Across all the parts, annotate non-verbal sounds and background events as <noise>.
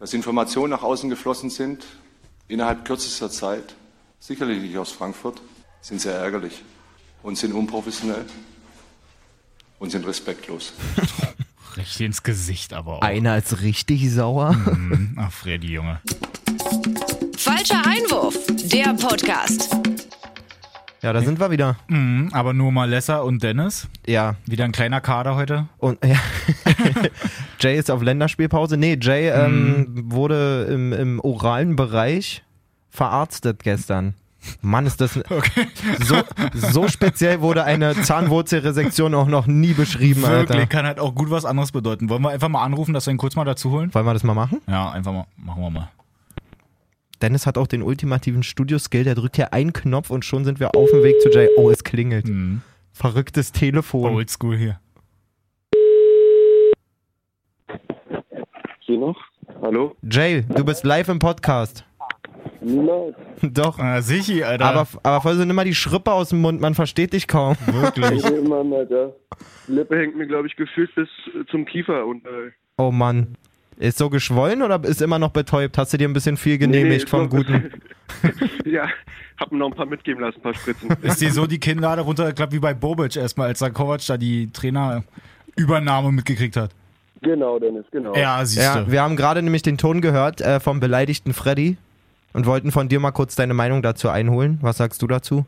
dass Informationen nach außen geflossen sind, innerhalb kürzester Zeit, sicherlich nicht aus Frankfurt, sind sehr ärgerlich und sind unprofessionell und sind respektlos. <laughs> Richtig ins Gesicht aber auch. Einer ist richtig sauer. Mhm. Ach, Freddy, Junge. Falscher Einwurf, der Podcast. Ja, da sind wir wieder. Mhm, aber nur Malessa und Dennis. Ja. Wieder ein kleiner Kader heute. Und <laughs> ja. Jay ist auf Länderspielpause. Nee, Jay ähm, wurde im, im oralen Bereich verarztet gestern. Mann, ist das Okay. so, so speziell wurde eine Zahnwurzelresektion auch noch nie beschrieben, Wirklich, Alter. kann halt auch gut was anderes bedeuten. Wollen wir einfach mal anrufen, dass wir ihn kurz mal dazu holen? Wollen wir das mal machen? Ja, einfach mal. Machen wir mal. Dennis hat auch den ultimativen Studio-Skill, der drückt hier einen Knopf und schon sind wir auf dem Weg zu Jay. Oh, es klingelt. Mhm. Verrücktes Telefon. Oldschool hier. Sie noch? Hallo? Jay, du bist live im Podcast. Niemals. <laughs> Doch. Ah, sicher, Alter. Aber, aber voll so nimm mal die Schrippe aus dem Mund, man versteht dich kaum. Wirklich. Oh Mann, Alter. Die Lippe hängt mir, glaube ich, gefühlt bis zum Kiefer. Und, äh, Oh Mann. Ist so geschwollen oder ist immer noch betäubt? Hast du dir ein bisschen viel genehmigt ist vom Guten? <laughs> ja, hab mir noch ein paar mitgeben lassen, ein paar Spritzen. <laughs> Ist dir so die Kinnlade runtergeklappt wie bei Bobic erstmal, als der Kovac da die Trainerübernahme mitgekriegt hat? genau, Dennis, genau. Ja, siehst Ja, du. wir haben gerade nämlich den Ton gehört äh, vom beleidigten Freddy und wollten von dir mal kurz deine Meinung dazu einholen. Was sagst du dazu?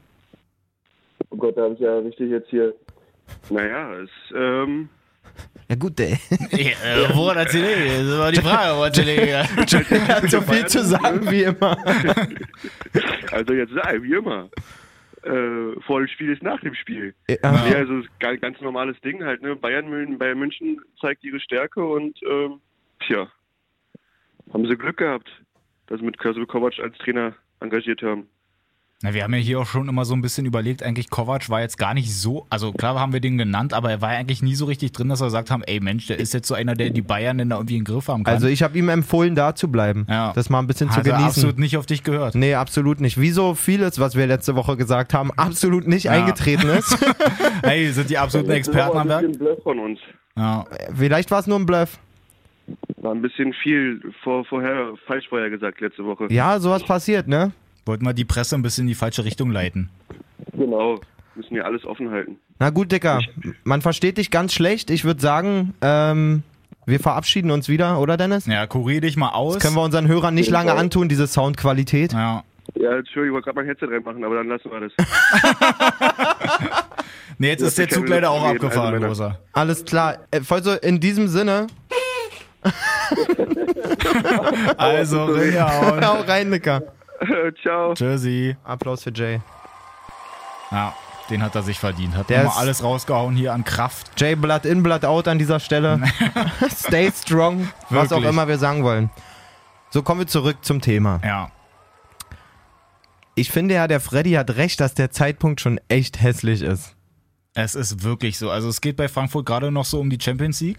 Oh Gott, da habe ich ja richtig jetzt hier. Naja, es, ähm, Ja gut, ey. Ja, woran erzähl ich? <laughs> Das war die Frage, woran erzähl ich? <laughs> er hat so viel zu sagen wie immer. <laughs> also jetzt sei, wie immer. Äh, vor dem Spiel ist nach dem Spiel. Ja. Ja, also ein ganz normales Ding halt, ne? Bayern, Bayern München zeigt ihre Stärke und ähm, tja, haben sie Glück gehabt, dass sie mit Kovac als Trainer engagiert haben. Na, wir haben ja hier auch schon immer so ein bisschen überlegt, eigentlich Kovac war jetzt gar nicht so, also klar haben wir den genannt, aber er war ja eigentlich nie so richtig drin, dass wir gesagt haben, ey Mensch, der ist jetzt so einer, der die Bayern denn da irgendwie in den Griff haben kann. Also ich habe ihm empfohlen, da zu bleiben. Ja. Das mal ein bisschen zu Hat er genießen. absolut nicht auf dich gehört. Nee, absolut nicht. Wie so vieles, was wir letzte Woche gesagt haben, absolut nicht Ja. eingetreten ist. <laughs> <laughs> Hey, sind die absoluten Experten am Werk? ein bisschen Bluff von uns. Ja. Vielleicht war es nur ein Bluff. War ein bisschen viel vor, vorher, falsch vorher gesagt letzte Woche. Ja, sowas passiert, ne? Wollten wir die Presse ein bisschen in die falsche Richtung leiten. Genau. Müssen wir alles offen halten. Na gut, Dicker. Man versteht dich ganz schlecht. Ich würde sagen, ähm, wir verabschieden uns wieder, oder Dennis? Ja, kurier dich mal aus. Können wir unseren Hörern nicht lange antun, diese Soundqualität. ja. Ja, Entschuldigung, ich wollte gerade mein Headset reinmachen, aber dann lassen wir das. <laughs> Nee, jetzt ist der Zug leider auch abgefahren, also Rosa. Alles klar. Äh, voll so in diesem Sinne, <laughs> Also, reinhauen. <laughs> hau rein, Dicker. <laughs> Ciao. Tschüssi. Applaus für Jay. Ja, den hat er sich verdient. Hat Der ist- alles rausgehauen hier an Kraft. Jay, Blood in, Blood out an dieser Stelle. <laughs> <laughs> Stay strong, was auch immer wir sagen wollen. So, kommen wir zurück zum Thema. Ja. Ich finde ja, der Freddy hat recht, dass der Zeitpunkt schon echt hässlich ist. Es ist wirklich so. Also es geht bei Frankfurt gerade noch so um die Champions League.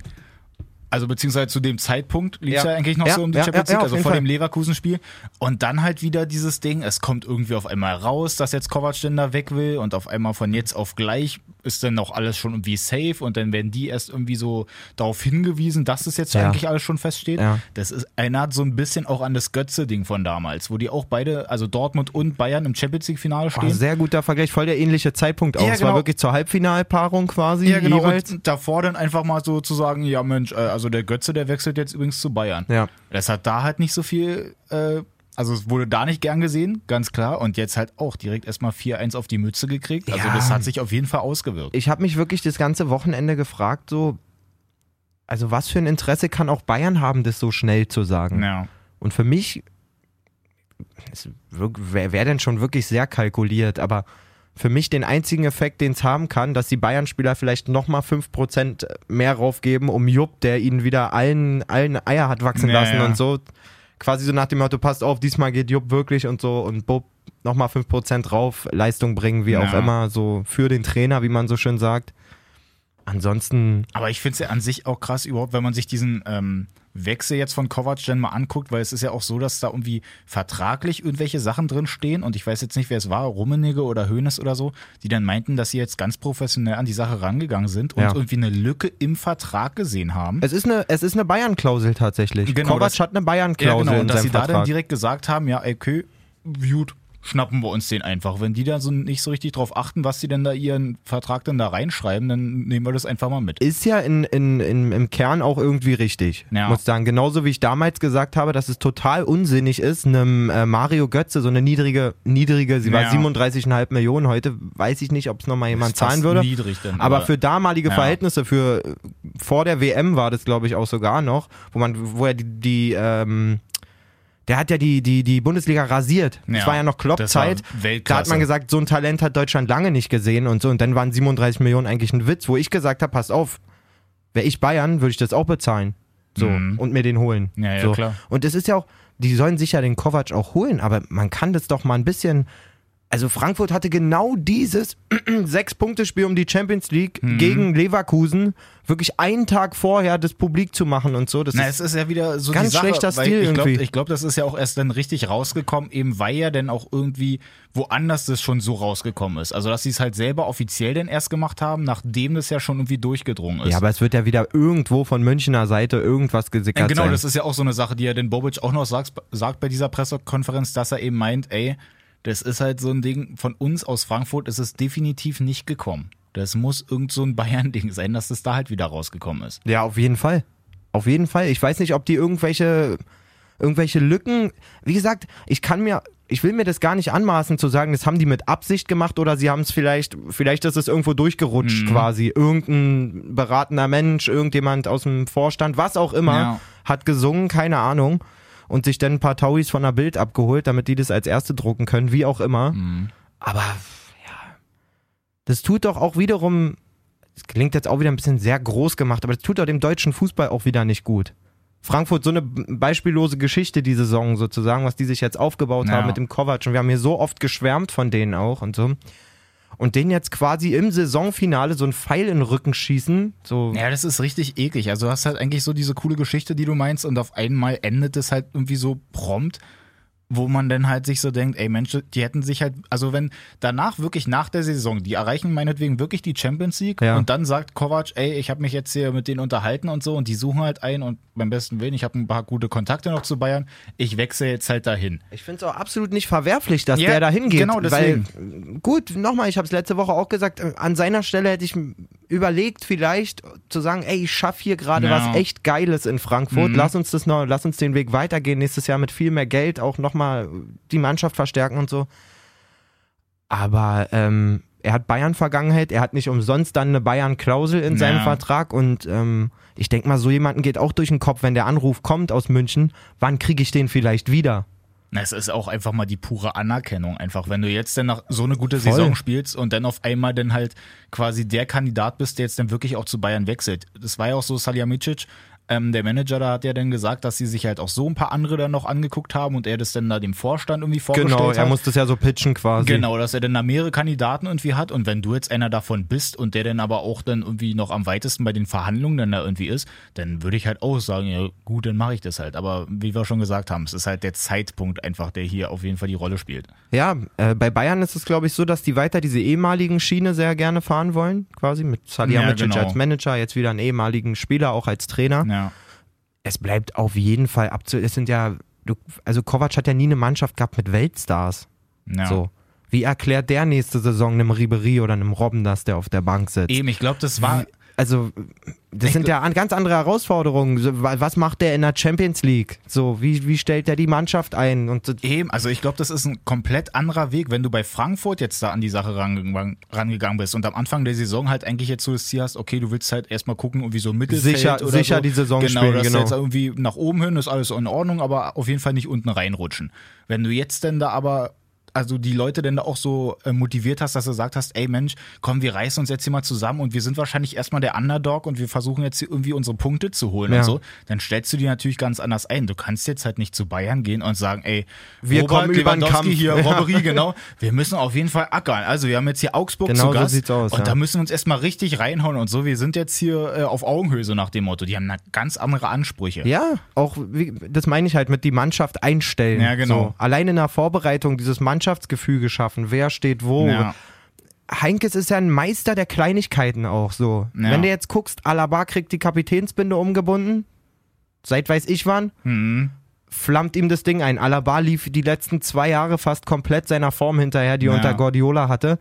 Also beziehungsweise zu dem Zeitpunkt lief es Ja. ja. eigentlich noch Ja, so um die ja, Champions League, also vor Fall. dem Leverkusen-Spiel. Und dann halt wieder dieses Ding, es kommt irgendwie auf einmal raus, dass jetzt Kovac denn da weg will und auf einmal von jetzt auf gleich ist dann auch alles schon irgendwie safe und dann werden die erst irgendwie so darauf hingewiesen, dass es jetzt eigentlich alles schon feststeht. Das ist, erinnert so ein bisschen auch an das Götze-Ding von damals, wo die auch beide, also Dortmund und Bayern im Champions League-Finale Oh, stehen. sehr guter Vergleich, voll der ähnliche Zeitpunkt auch. Es war genau. wirklich zur Halbfinalpaarung quasi Ja, genau. jeweils. Und davor dann einfach mal so zu sagen, ja Mensch, äh, also der Götze, der wechselt jetzt übrigens zu Bayern. Ja. Das hat da halt nicht so viel, äh, also es wurde da nicht gern gesehen, ganz klar. Und jetzt halt auch direkt erstmal 4-1 auf die Mütze gekriegt. Also Ja. das hat sich auf jeden Fall ausgewirkt. Ich habe mich wirklich das ganze Wochenende gefragt, so, also was für ein Interesse kann auch Bayern haben, das so schnell zu sagen? Ja. Und für mich wäre wär denn schon wirklich sehr kalkuliert, aber für mich den einzigen Effekt, den es haben kann, dass die Bayern-Spieler vielleicht nochmal 5% mehr raufgeben, um Jupp, der ihnen wieder allen, allen Eier hat wachsen Ja, lassen und so. Quasi so nach dem Motto, passt auf, diesmal geht Jupp wirklich und so und Bub nochmal 5% drauf, Leistung bringen, wie auch Ja. immer, so für den Trainer, wie man so schön sagt. Ansonsten, Aber ich finde es ja an sich auch krass überhaupt, wenn man sich diesen ähm, Wechsel jetzt von Kovac denn mal anguckt, weil es ist ja auch so, dass da irgendwie vertraglich irgendwelche Sachen drin stehen und ich weiß jetzt nicht, wer es war, Rummenigge oder Hoeneß oder so, die dann meinten, dass sie jetzt ganz professionell an die Sache rangegangen sind und Ja. irgendwie eine Lücke im Vertrag gesehen haben. Es ist eine, es ist eine Bayern-Klausel tatsächlich. Genau, Kovac das- hat eine Ja, Bayern-Klausel genau, in und dass sie da dann Vertrag. direkt gesagt haben, ja, okay, gut, schnappen wir uns den einfach. Wenn die da so nicht so richtig drauf achten, was sie denn da ihren Vertrag denn da reinschreiben, dann nehmen wir das einfach mal mit. ist ja in, in, in, im Kern auch irgendwie richtig. Ja. Muss sagen, genauso wie ich damals gesagt habe, dass es total unsinnig ist, einem äh, Mario Götze so eine niedrige, niedrige, sie war Ja. 37,5 Millionen, heute weiß ich nicht, ob es nochmal jemand zahlen würde. niedrig dann, aber aber- für damalige Ja. Verhältnisse, für vor der WM war das, glaube ich, auch sogar noch, wo man, wo er die, die ähm, der hat ja die, die, die Bundesliga rasiert. Das Ja, war ja noch das Klopp-Zeit. Da hat man gesagt, so ein Talent hat Deutschland lange nicht gesehen und so. Und dann waren 37 Millionen eigentlich ein Witz, wo ich gesagt habe, passt auf, wäre ich Bayern, würde ich das auch bezahlen. So, Mhm. und mir den holen. Ja, ja, so. klar. Und es ist ja auch, die sollen sich ja den Kovac auch holen, aber man kann das doch mal ein bisschen. Also Frankfurt hatte genau dieses <clears throat> Sechs-Punkte-Spiel um die Champions League Mhm. gegen Leverkusen wirklich einen Tag vorher das publik zu machen und so. Das Na, ist, es ist ja wieder so ganz Sache, schlechter Stil ich glaube, irgendwie. ich glaub, das ist ja auch erst dann richtig rausgekommen, eben weil ja dann auch irgendwie woanders das schon so rausgekommen ist. Also, dass sie es halt selber offiziell dann erst gemacht haben, nachdem das ja schon irgendwie durchgedrungen ist. ja, aber es wird ja wieder irgendwo von Münchner Seite irgendwas gesickert Ja, genau, sein. das ist ja auch so eine Sache, die ja den Bobic auch noch sagt, sagt bei dieser Pressekonferenz, dass er eben meint, ey, das ist halt so ein Ding von uns aus Frankfurt, ist es definitiv nicht gekommen. Das muss irgend so ein Bayern-Ding sein, dass das da halt wieder rausgekommen ist. Ja, auf jeden Fall. Auf jeden Fall. Ich weiß nicht, ob die irgendwelche, irgendwelche Lücken. Wie gesagt, ich kann mir, ich will mir das gar nicht anmaßen zu sagen, das haben die mit Absicht gemacht oder sie haben es vielleicht, vielleicht ist es irgendwo durchgerutscht quasi. Irgendein beratender Mensch, irgendjemand aus dem Vorstand, was auch immer, Ja. hat gesungen, keine Ahnung. Und sich dann ein paar Tauis von der Bild abgeholt, damit die das als erste drucken können, wie auch immer. Aber ja, das tut doch auch wiederum das klingt jetzt auch wieder ein bisschen sehr groß gemacht, aber das tut doch dem deutschen Fußball auch wieder nicht gut. Frankfurt so eine beispiellose Geschichte die Saison sozusagen, was die sich jetzt aufgebaut Ja. haben mit dem Kovac und wir haben hier so oft geschwärmt von denen auch und so. Und den jetzt quasi im Saisonfinale so ein Pfeil in den Rücken schießen, so Ja, das ist richtig eklig. Also du hast halt eigentlich so diese coole Geschichte, die du meinst, und auf einmal endet es halt irgendwie so prompt, wo man dann halt sich so denkt, ey Mensch, die hätten sich halt, also wenn danach wirklich nach der Saison, die erreichen meinetwegen wirklich die Champions League Ja. und dann sagt Kovac, ey, ich habe mich jetzt hier mit denen unterhalten und so und die suchen halt ein und beim besten Willen, ich habe ein paar gute Kontakte noch zu Bayern, ich wechsle jetzt halt dahin. Ich finde es auch absolut nicht verwerflich, dass Ja, der da hingeht. genau deswegen. Weil, gut, nochmal, ich habe es letzte Woche auch gesagt, an seiner Stelle hätte ich überlegt, vielleicht zu sagen, ey, ich schaffe hier gerade Ja. was echt Geiles in Frankfurt. Mhm. Lass uns das noch, lass uns den Weg weitergehen. Nächstes Jahr mit viel mehr Geld auch nochmal die Mannschaft verstärken und so. Aber ähm, er hat Bayern-Vergangenheit, er hat nicht umsonst dann eine Bayern-Klausel in seinem Ja. Vertrag und ähm, ich denke mal, so jemanden geht auch durch den Kopf, wenn der Anruf kommt aus München, wann kriege ich den vielleicht wieder? Na, Es ist auch einfach mal die pure Anerkennung. Einfach, wenn du jetzt dann noch so eine gute Voll. Saison spielst und dann auf einmal dann halt quasi der Kandidat bist, der jetzt dann wirklich auch zu Bayern wechselt. Das war ja auch so, Salihamidzic, ähm, der Manager da hat ja dann gesagt, dass sie sich halt auch so ein paar andere dann noch angeguckt haben und er das dann da dem Vorstand irgendwie vorgestellt Genau, hat. er muss das ja so pitchen quasi. Genau, dass er dann da mehrere Kandidaten irgendwie hat und wenn du jetzt einer davon bist und der dann aber auch dann irgendwie noch am weitesten bei den Verhandlungen dann da irgendwie ist, dann würde ich halt auch sagen, ja gut, dann mache ich das halt. Aber wie wir schon gesagt haben, es ist halt der Zeitpunkt einfach, der hier auf jeden Fall die Rolle spielt. Ja, äh, bei Bayern ist es, glaube ich, so, dass die weiter diese ehemaligen Schiene sehr gerne fahren wollen, quasi mit Salihamidzic Ja, genau. als Manager, jetzt wieder einen ehemaligen Spieler auch als Trainer. Ja. Es bleibt auf jeden Fall abzu... Es sind ja... Du, also Kovac hat ja nie eine Mannschaft gehabt mit Weltstars. ja. So. Wie erklärt der nächste Saison einem Ribery oder einem Robben, dass der auf der Bank sitzt? Eben, ich glaube, das war. Also, das Ich sind ja an- ganz andere Herausforderungen. Was macht der in der Champions League? So, wie, wie stellt der die Mannschaft ein? Und Eben, also ich glaube, das ist ein komplett anderer Weg, wenn du bei Frankfurt jetzt da an die Sache rangegangen, rangegangen bist und am Anfang der Saison halt eigentlich jetzt so das Ziel hast, okay, du willst halt erstmal gucken, irgendwie so Mittelfeld Sicher- oder sicher so. die Saison genau, spielen, dass genau. jetzt irgendwie nach oben hin ist alles in Ordnung, aber auf jeden Fall nicht unten reinrutschen. Wenn du jetzt denn da aber also die Leute denn da auch so äh, motiviert hast, dass du gesagt hast, ey Mensch, komm, wir reißen uns jetzt hier mal zusammen und wir sind wahrscheinlich erstmal der Underdog und wir versuchen jetzt hier irgendwie unsere Punkte zu holen Ja. und so, dann stellst du die natürlich ganz anders ein. Du kannst jetzt halt nicht zu Bayern gehen und sagen, ey, Wir Robert kommen über den Kampf. hier, <laughs> Ja. Robberie, genau. Wir müssen auf jeden Fall ackern. Also wir haben jetzt hier Augsburg Genau zu so Gast sieht's aus, und ja. da müssen wir uns erstmal richtig reinhauen und so. Wir sind jetzt hier äh, auf Augenhöhe, so nach dem Motto. Die haben ganz andere Ansprüche. Ja, auch, wie, das meine ich halt mit die Mannschaft einstellen. Ja, genau. So, allein in der Vorbereitung dieses Mannschaftsgefüge schaffen, wer steht wo. Ja. Heinkes ist ja ein Meister der Kleinigkeiten auch so. Ja. Wenn du jetzt guckst, Alaba kriegt die Kapitänsbinde umgebunden, seit weiß ich wann, Mhm. flammt ihm das Ding ein. Alaba lief die letzten zwei Jahre fast komplett seiner Form hinterher, die er Ja. unter Guardiola hatte.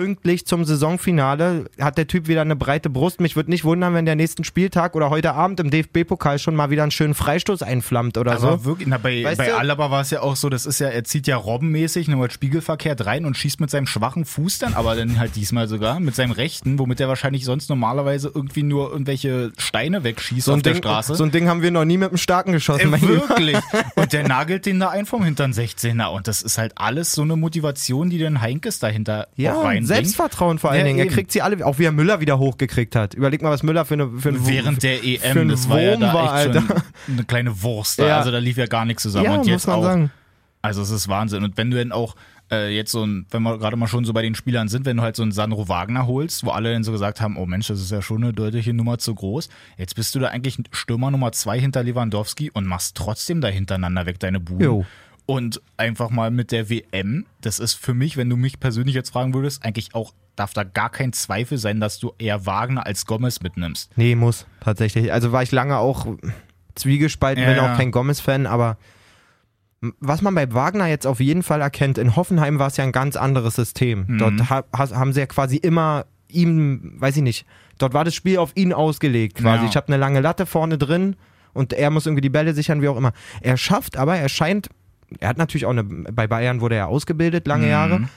Pünktlich zum Saisonfinale hat der Typ wieder eine breite Brust. Mich würde nicht wundern, wenn der nächsten Spieltag oder heute Abend im DFB-Pokal schon mal wieder einen schönen Freistoß einflammt oder Aber so. wirklich, na, bei, Weißt bei du- Alaba war es ja auch so, das ist ja, er zieht ja robbenmäßig nur spiegelverkehrt rein und schießt mit seinem schwachen Fuß dann, aber dann halt diesmal sogar mit seinem rechten, womit er wahrscheinlich sonst normalerweise irgendwie nur irgendwelche Steine wegschießt So auf ein, der Ding, Straße. so ein Ding haben wir noch nie mit einem Starken geschossen. Äh, wirklich. <laughs> Und der nagelt den da ein vom hinteren 16er. Und das ist halt alles so eine Motivation, die den Heinkes dahinter Ja, auch reinbringt. Selbstvertrauen vor allen Ja, Dingen. Er eben. kriegt sie alle, auch wie er Müller wieder hochgekriegt hat. Überleg mal, was Müller für eine für ein Während der EM, das war ja Wurm da war, echt Alter. schon eine kleine Wurst. Da. Ja. Also da lief ja gar nichts zusammen. Ja, und muss jetzt man auch, sagen. Also es ist Wahnsinn. Und wenn du denn auch äh, jetzt so ein, wenn wir gerade mal schon so bei den Spielern sind, wenn du halt so einen Sandro Wagner holst, wo alle dann so gesagt haben, oh Mensch, das ist ja schon eine deutliche Nummer zu groß. Jetzt bist du da eigentlich Stürmer Nummer zwei hinter Lewandowski und machst trotzdem da hintereinander weg deine Buden. Und einfach mal mit der WM, das ist für mich, wenn du mich persönlich jetzt fragen würdest, eigentlich auch, darf da gar kein Zweifel sein, dass du eher Wagner als Gomez mitnimmst. Nee, muss, tatsächlich. Also war ich lange auch zwiegespalten, Ja, bin auch kein Gomez-Fan, aber was man bei Wagner jetzt auf jeden Fall erkennt, in Hoffenheim war es ja ein ganz anderes System. Mhm. Dort ha haben sie ja quasi immer ihm, weiß ich nicht, dort war das Spiel auf ihn ausgelegt quasi. Ja. Ich habe eine lange Latte vorne drin und er muss irgendwie die Bälle sichern, wie auch immer. Er schafft aber, er scheint, er hat natürlich auch eine, bei Bayern wurde er ausgebildet, lange Mhm. Jahre.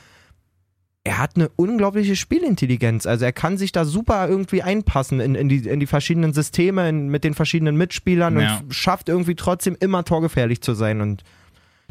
Er hat eine unglaubliche Spielintelligenz. Also er kann sich da super irgendwie einpassen in, in, die, in die verschiedenen Systeme, in, mit den verschiedenen Mitspielern Ja. und schafft irgendwie trotzdem immer torgefährlich zu sein. Und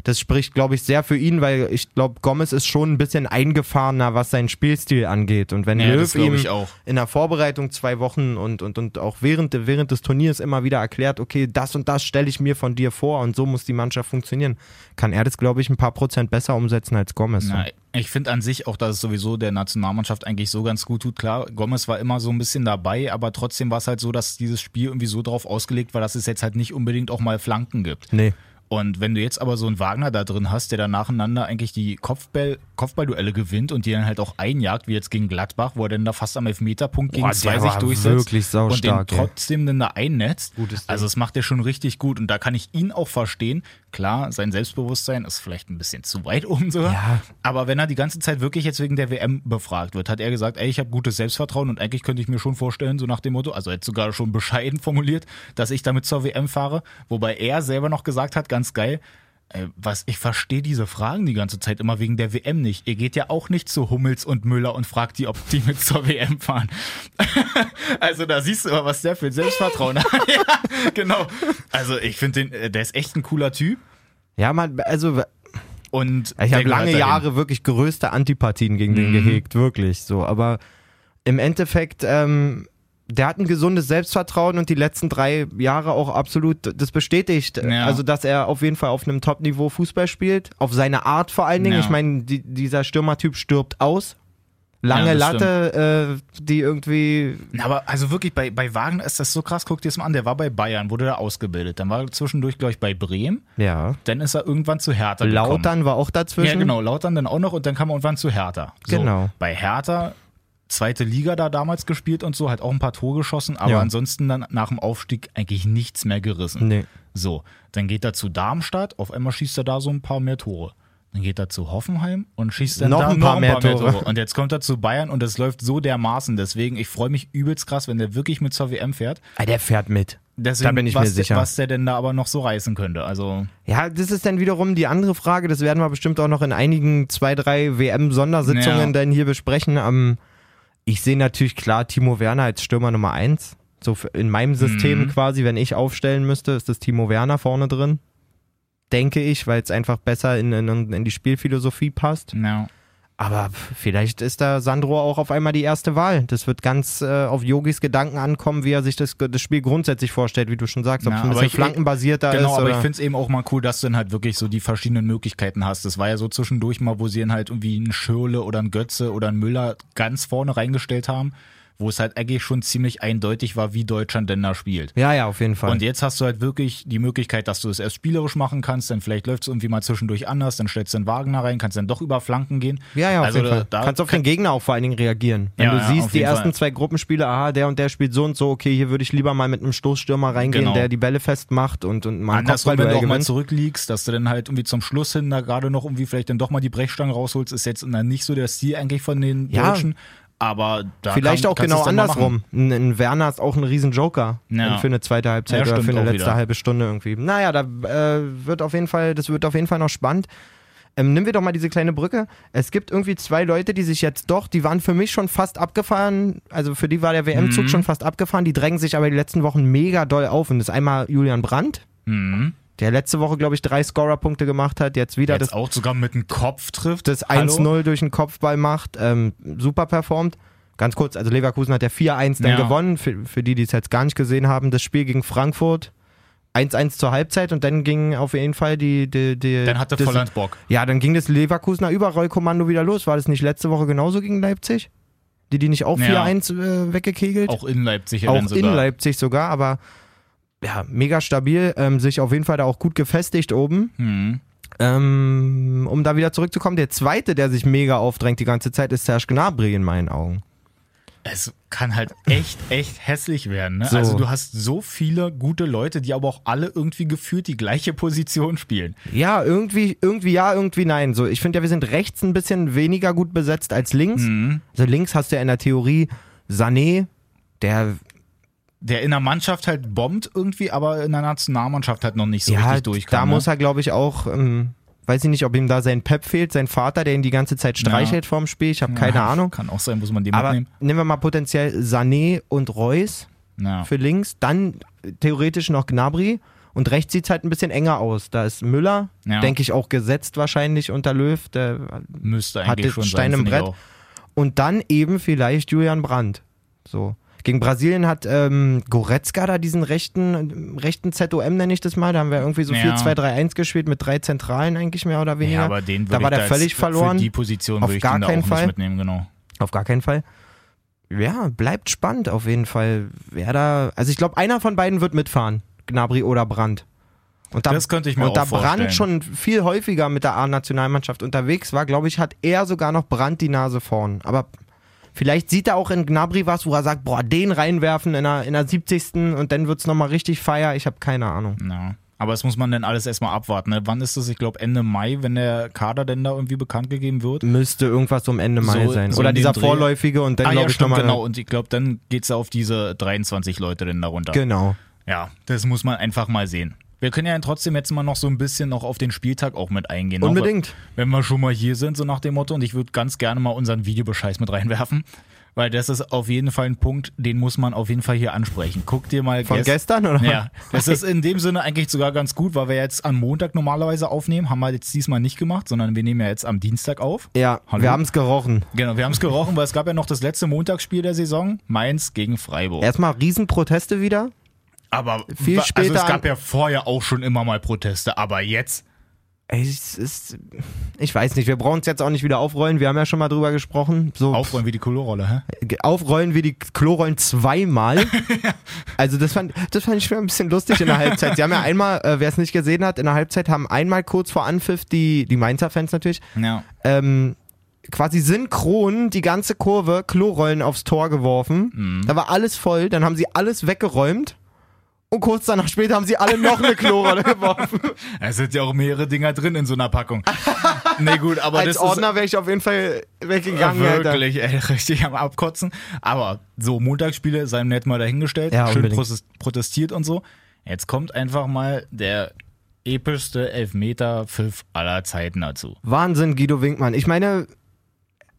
das spricht, glaube ich, sehr für ihn, weil ich glaube, Gomez ist schon ein bisschen eingefahrener, was seinen Spielstil angeht. Und wenn Ja, Löw ihm ich auch. in der Vorbereitung zwei Wochen und, und, und auch während, während des Turniers immer wieder erklärt, okay, das und das stelle ich mir von dir vor und so muss die Mannschaft funktionieren, kann er das, glaube ich, ein paar Prozent besser umsetzen als Gomez. Na, ich finde an sich auch, dass es sowieso der Nationalmannschaft eigentlich so ganz gut tut. Klar, Gomez war immer so ein bisschen dabei, aber trotzdem war es halt so, dass dieses Spiel irgendwie so drauf ausgelegt war, dass es jetzt halt nicht unbedingt auch mal Flanken gibt. Nee. Und wenn du jetzt aber so einen Wagner da drin hast, der dann nacheinander eigentlich die Kopfball, Kopfballduelle gewinnt und die dann halt auch einjagt, wie jetzt gegen Gladbach, wo er dann da fast am Elfmeterpunkt gegen Boah, zwei sich durchsetzt wirklich und den ey. trotzdem dann da einnetzt. Also das macht er schon richtig gut und da kann ich ihn auch verstehen. Klar, sein Selbstbewusstsein ist vielleicht ein bisschen zu weit oben sogar. Ja. Aber wenn er die ganze Zeit wirklich jetzt wegen der WM befragt wird, hat er gesagt, ey, ich habe gutes Selbstvertrauen und eigentlich könnte ich mir schon vorstellen, so nach dem Motto, also jetzt sogar schon bescheiden <laughs> formuliert, dass ich damit zur WM fahre, wobei er selber noch gesagt hat, ganz geil, äh, was, ich verstehe diese Fragen die ganze Zeit immer wegen der WM nicht. Ihr geht ja auch nicht zu Hummels und Müller und fragt die, ob die mit zur WM fahren. <laughs> also da siehst du mal, was der für ein Selbstvertrauen hat. <laughs> ja, genau. Also ich finde den, äh, der ist echt ein cooler Typ. Ja, man, also Und ich habe lange. Jahre wirklich größte Antipathien gegen den Mhm. gehegt, wirklich so. Aber im Endeffekt, ähm, der hat ein gesundes Selbstvertrauen und die letzten drei Jahre auch absolut das bestätigt. Ja. Also, dass er auf jeden Fall auf einem Top-Niveau Fußball spielt, auf seine Art vor allen Dingen. Ja. Ich meine, die, dieser Stürmertyp stirbt aus. Lange Ja, Latte, äh, die irgendwie. Na, Aber also wirklich, bei, bei Wagner ist das so krass, guck dir das mal an, der war bei Bayern, wurde da ausgebildet. Dann war er zwischendurch, glaube ich, bei Bremen. Ja. Dann ist er irgendwann zu Hertha gekommen. Lautern war auch dazwischen. Ja, genau, Lautern dann auch noch und dann kam er irgendwann zu Hertha. So, Genau. Bei Hertha, zweite Liga da damals gespielt und so, hat auch ein paar Tore geschossen, aber Ja. ansonsten dann nach dem Aufstieg eigentlich nichts mehr gerissen. Nee. So, dann geht er zu Darmstadt, auf einmal schießt er da so ein paar mehr Tore. Dann geht er zu Hoffenheim und schießt dann Noch da ein noch paar ein mehr paar mehr Tore. Tore. Und jetzt kommt er zu Bayern und es läuft so dermaßen. Deswegen, ich freue mich übelst krass, wenn der wirklich mit zur WM fährt. Ah, der fährt mit. Deswegen, Da bin ich was, mir sicher. was der denn da aber noch so reißen könnte. Also, Ja, das ist dann wiederum die andere Frage. Das werden wir bestimmt auch noch in einigen zwei, drei WM-Sondersitzungen Ja. dann hier besprechen. Ähm, ich sehe natürlich klar Timo Werner als Stürmer Nummer eins. So für- in meinem System Mhm. quasi, wenn ich aufstellen müsste, ist das Timo Werner vorne drin. denke ich, weil es einfach besser in, in, in die Spielphilosophie passt. Ja. Aber vielleicht ist da Sandro auch auf einmal die erste Wahl. Das wird ganz äh, auf Yogis Gedanken ankommen, wie er sich das, das Spiel grundsätzlich vorstellt, wie du schon sagst. Ob Ja, es ein aber bisschen ich- flankenbasierter Genau, ist. aber oder? ich finde es eben auch mal cool, dass du dann halt wirklich so die verschiedenen Möglichkeiten hast. Das war ja so zwischendurch mal, wo sie dann halt irgendwie einen Schirle oder einen Götze oder einen Müller ganz vorne reingestellt haben, wo es halt eigentlich schon ziemlich eindeutig war, wie Deutschland denn da spielt. ja, ja, auf jeden Fall. Und jetzt hast du halt wirklich die Möglichkeit, dass du es erst spielerisch machen kannst, dann vielleicht läuft es irgendwie mal zwischendurch anders, dann stellst du den Wagner rein, kannst dann doch über Flanken gehen. ja, ja, auf also jeden da, Fall. da Kannst auf den Gegner auch vor allen Dingen reagieren. Wenn Ja, du ja, siehst, die ersten Fall. zwei Gruppenspiele, aha, der und der spielt so und so, okay, hier würde ich lieber mal mit einem Stoßstürmer reingehen, Genau. der die Bälle festmacht und, und mal Andersrum, wenn du auch mal zurückliegst, dass du dann halt irgendwie zum Schluss hin da gerade noch irgendwie vielleicht dann doch mal die Brechstange rausholst, ist jetzt dann nicht so der Stil eigentlich von den Ja. Deutschen. Aber da Vielleicht kann, auch genau andersrum. Ein, ein Werner ist auch ein riesen Joker Ja. für eine zweite Halbzeit Ja, oder für eine letzte wieder. halbe Stunde irgendwie. Naja, da äh, wird auf jeden Fall, das wird auf jeden Fall noch spannend. Ähm, nehmen wir doch mal diese kleine Brücke. Es gibt irgendwie zwei Leute, die sich jetzt doch, die waren für mich schon fast abgefahren. Also für die war der WM-Zug Mhm. schon fast abgefahren. Die drängen sich aber die letzten Wochen mega doll auf. Und das ist einmal Julian Brandt, Mhm. Der letzte Woche, glaube ich, drei Scorer-Punkte gemacht hat. Jetzt wieder Jetzt das auch sogar mit dem Kopf trifft. das Hallo? 1-0 durch den Kopfball macht, ähm, super performt. Ganz kurz, also Leverkusen hat ja 4-1 dann Ja. gewonnen, für, für die, die es jetzt gar nicht gesehen haben. Das Spiel gegen Frankfurt 1-1 zur Halbzeit und dann ging auf jeden Fall die. die, die Dann hatte das, Volland Bock. Ja, dann ging das Leverkusener Überrollkommando wieder los. War das nicht letzte Woche genauso gegen Leipzig? Die, die nicht auch Ja. 4-1 äh, weggekegelt? Auch in Leipzig ja auch dann sogar. in Leipzig sogar, aber ja, mega stabil, ähm, sich auf jeden Fall da auch gut gefestigt oben. Mhm. Ähm, um da wieder zurückzukommen, der zweite, der sich mega aufdrängt die ganze Zeit, ist Serge Gnabry in meinen Augen. Es kann halt echt, echt hässlich werden. Ne? So. Also du hast so viele gute Leute, die aber auch alle irgendwie gefühlt die gleiche Position spielen. Ja, irgendwie, irgendwie ja, irgendwie nein. So, ich finde ja, wir sind rechts ein bisschen weniger gut besetzt als links. Mhm. Also links hast du ja in der Theorie Sané, der Der in der Mannschaft halt bombt irgendwie, aber in der Nationalmannschaft halt noch nicht so ja, richtig durchkam. da ne? muss er, glaube ich, auch, ähm, weiß ich nicht, ob ihm da sein Pep fehlt, sein Vater, der ihn die ganze Zeit streichelt vorm Spiel. Ich habe keine Ja, <laughs> Ahnung. Kann auch sein, muss man den Aber mitnehmen. nehmen wir mal potenziell Sané und Reus. Ja. für links, dann theoretisch noch Gnabry und rechts sieht es halt ein bisschen enger aus. Da ist Müller, Ja. denke ich auch gesetzt wahrscheinlich unter Löw. Der, Müsste Hat eigentlich den schon Stein sein, im Brett. und dann eben vielleicht Julian Brandt. So. Gegen Brasilien hat ähm, Goretzka da diesen rechten, rechten ZOM, nenne ich das mal. Da haben wir irgendwie so Ja. 4-2-3-1 gespielt mit drei Zentralen eigentlich mehr oder weniger. Ja, aber den da würde war ich der jetzt völlig verloren. Für die Position Auf würde ich gar den keinen Fall. nicht mitnehmen, genau. Auf gar keinen Fall. Ja, bleibt spannend auf jeden Fall. Wer da. Also ich glaube, einer von beiden wird mitfahren. Gnabry oder Brandt. Und da, Das könnte ich mir und da vorstellen. Brandt schon viel häufiger mit der A-Nationalmannschaft unterwegs war, glaube ich, hat er sogar noch Brandt die Nase vorn. Aber vielleicht sieht er auch in Gnabry was, wo er sagt, boah, den reinwerfen in der, in der 70. und dann wird es nochmal richtig feier. Ich habe keine Ahnung. Ja. Aber das muss man dann alles erstmal abwarten. Ne? Wann ist das? Ich glaube Ende Mai, wenn der Kader denn da irgendwie bekannt gegeben wird. Müsste irgendwas um Ende Mai So- sein. so Oder dieser Dreh. vorläufige und dann ah glaube ja, ich stimmt, genau. Und ich glaube, dann geht's ja auf diese 23 Leute denn darunter. Genau. Ja, das muss man einfach mal sehen. Wir können ja trotzdem jetzt mal noch so ein bisschen noch auf den Spieltag auch mit eingehen. Auch Unbedingt. Wenn wir schon mal hier sind, so nach dem Motto. Und ich würde ganz gerne mal unseren Videobescheiß mit reinwerfen. Weil das ist auf jeden Fall ein Punkt, den muss man auf jeden Fall hier ansprechen. Guck dir mal Von gest- gestern, oder? Ja, das ist in dem Sinne eigentlich sogar ganz gut, weil wir jetzt am Montag normalerweise aufnehmen. Haben wir jetzt diesmal nicht gemacht, sondern wir nehmen ja jetzt am Dienstag auf. Ja, Hallo? wir haben es gerochen. Genau, wir haben es gerochen, weil es gab ja noch das letzte Montagsspiel der Saison. Mainz gegen Freiburg. Erstmal Riesenproteste wieder. Aber Viel später also es gab ja vorher auch schon immer mal Proteste, aber jetzt es ist, ich weiß nicht, wir brauchen es jetzt auch nicht wieder aufrollen. Wir haben ja schon mal drüber gesprochen. So aufräumen wie die Kolorrolle, hä? aufrollen wie die Klorollen zweimal. <laughs> also das fand, das fand ich schon ein bisschen lustig in der Halbzeit. Sie haben ja einmal, äh, wer es nicht gesehen hat, in der Halbzeit haben einmal kurz vor Anpfiff die, die Mainzer Fans natürlich, Ja. ähm, quasi synchron die ganze Kurve Klorollen aufs Tor geworfen. Mhm. Da war alles voll, dann haben sie alles weggeräumt. Und kurz danach später haben sie alle noch eine Klorolle <laughs> geworfen. Es sind ja auch mehrere Dinger drin in so einer Packung. <laughs> nee, gut, aber Als das Ordner wäre ich auf jeden Fall weggegangen. Alter. wirklich ey, <laughs> richtig am Abkotzen. Aber so Montagsspiele seien nett mal dahingestellt, Ja, schön protestiert und so. Jetzt kommt einfach mal der epischste Elfmeter-Pfiff aller Zeiten dazu. Wahnsinn, Guido Winkmann. Ich meine,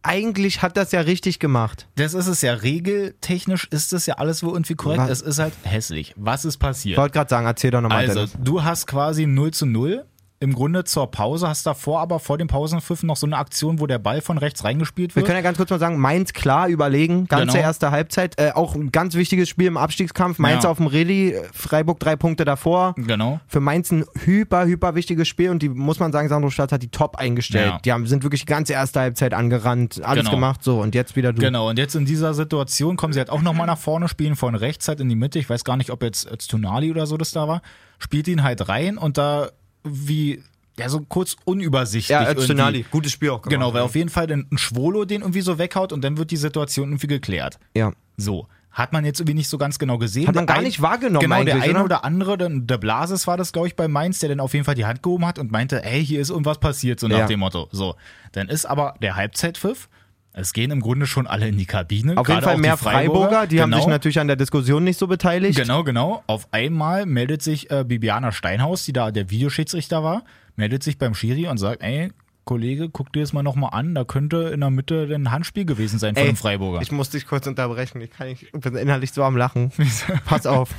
eigentlich hat das ja richtig gemacht. Das ist es ja, regeltechnisch ist das ja alles wohl irgendwie korrekt. Was? Es ist halt hässlich. Was ist Ich passiert? wollte gerade sagen, erzähl doch nochmal. Also, Dennis. du hast quasi 0 zu 0 im Grunde zur Pause, hast davor aber vor dem Pausenpfiff noch so eine Aktion, wo der Ball von rechts reingespielt Wir wird. können ja ganz kurz mal sagen, Mainz klar überlegen, ganze Genau. erste Halbzeit. Äh, auch ein ganz wichtiges Spiel im Abstiegskampf. Mainz Ja. auf dem Rallye, Freiburg drei Punkte davor. Genau. Für Mainz ein hyper, hyper wichtiges Spiel und die, muss man sagen, Sandro Stadt hat die top eingestellt. Ja. Die haben, sind wirklich die ganze erste Halbzeit angerannt, alles Genau. gemacht, so und jetzt wieder du. Genau, und jetzt in dieser Situation kommen sie halt auch nochmal nach vorne, spielen von rechts halt in die Mitte. Ich weiß gar nicht, ob jetzt, jetzt Tonali oder so das da war. Spielt ihn halt rein und da wie, ja, so kurz unübersichtlich. Ja. Öztunali, gutes Spiel auch gemacht. Genau, weil auf jeden Fall ein Schwolo den irgendwie so weghaut und dann wird die Situation irgendwie geklärt. Ja. So. Hat man jetzt irgendwie nicht so ganz genau gesehen. Hat man Der gar ein- nicht wahrgenommen Genau, der eine oder? oder andere, dann der Blases war das, glaube ich, bei Mainz, der dann auf jeden Fall die Hand gehoben hat und meinte, ey, hier ist irgendwas passiert, so nach Ja. dem Motto. So. Dann ist aber der Halbzeitpfiff. Es gehen im Grunde schon alle in die Kabine. Auf jeden Fall mehr die Freiburger. Freiburger, die haben genau. sich natürlich an der Diskussion nicht so beteiligt. Genau, genau. Auf einmal meldet sich äh, Bibiana Steinhaus, die da der Videoschiedsrichter war, meldet sich beim Schiri und sagt, ey, Kollege, guck dir das mal nochmal an, da könnte in der Mitte ein Handspiel gewesen sein von Ey, dem Freiburger. Ich muss dich kurz unterbrechen. Ich, kann nicht, ich bin innerlich so am Lachen. <laughs> Pass auf.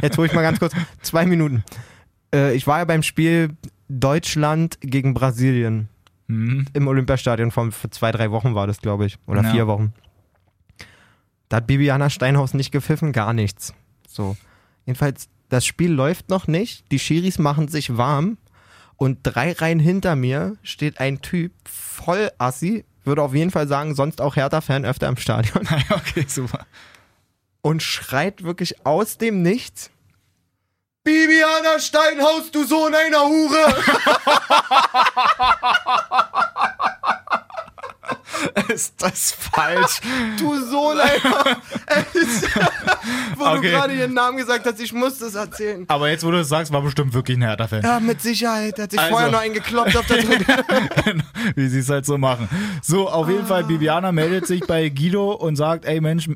Jetzt hole ich mal ganz kurz zwei Minuten. Äh, ich war ja beim Spiel Deutschland gegen Brasilien Mhm. im Olympiastadion von vor zwei, drei Wochen war das, glaube ich. Oder Ja. vier Wochen. Da hat Bibiana Steinhaus nicht gepfiffen, gar nichts. So. Jedenfalls, das Spiel läuft noch nicht. Die Schiris machen sich warm. Und drei Reihen hinter mir steht ein Typ, voll assi, würde auf jeden Fall sagen, sonst auch Hertha-Fan öfter im Stadion, <laughs> okay, super. und schreit wirklich aus dem Nichts. Bibiana Steinhaus, du Sohn einer Hure! <laughs> Ist das falsch? Du Sohn einer... <laughs> Wo du Okay. gerade ihren Namen gesagt hast, ich muss das erzählen. Aber jetzt, wo du es sagst, war bestimmt wirklich ein Hertha-Fan. Ja, mit Sicherheit. Er hat sich Also. vorher noch einen gekloppt auf der Tribüne. <laughs> Wie sie es halt so machen. So, auf jeden Fall, Bibiana meldet sich bei Guido und sagt, ey Mensch,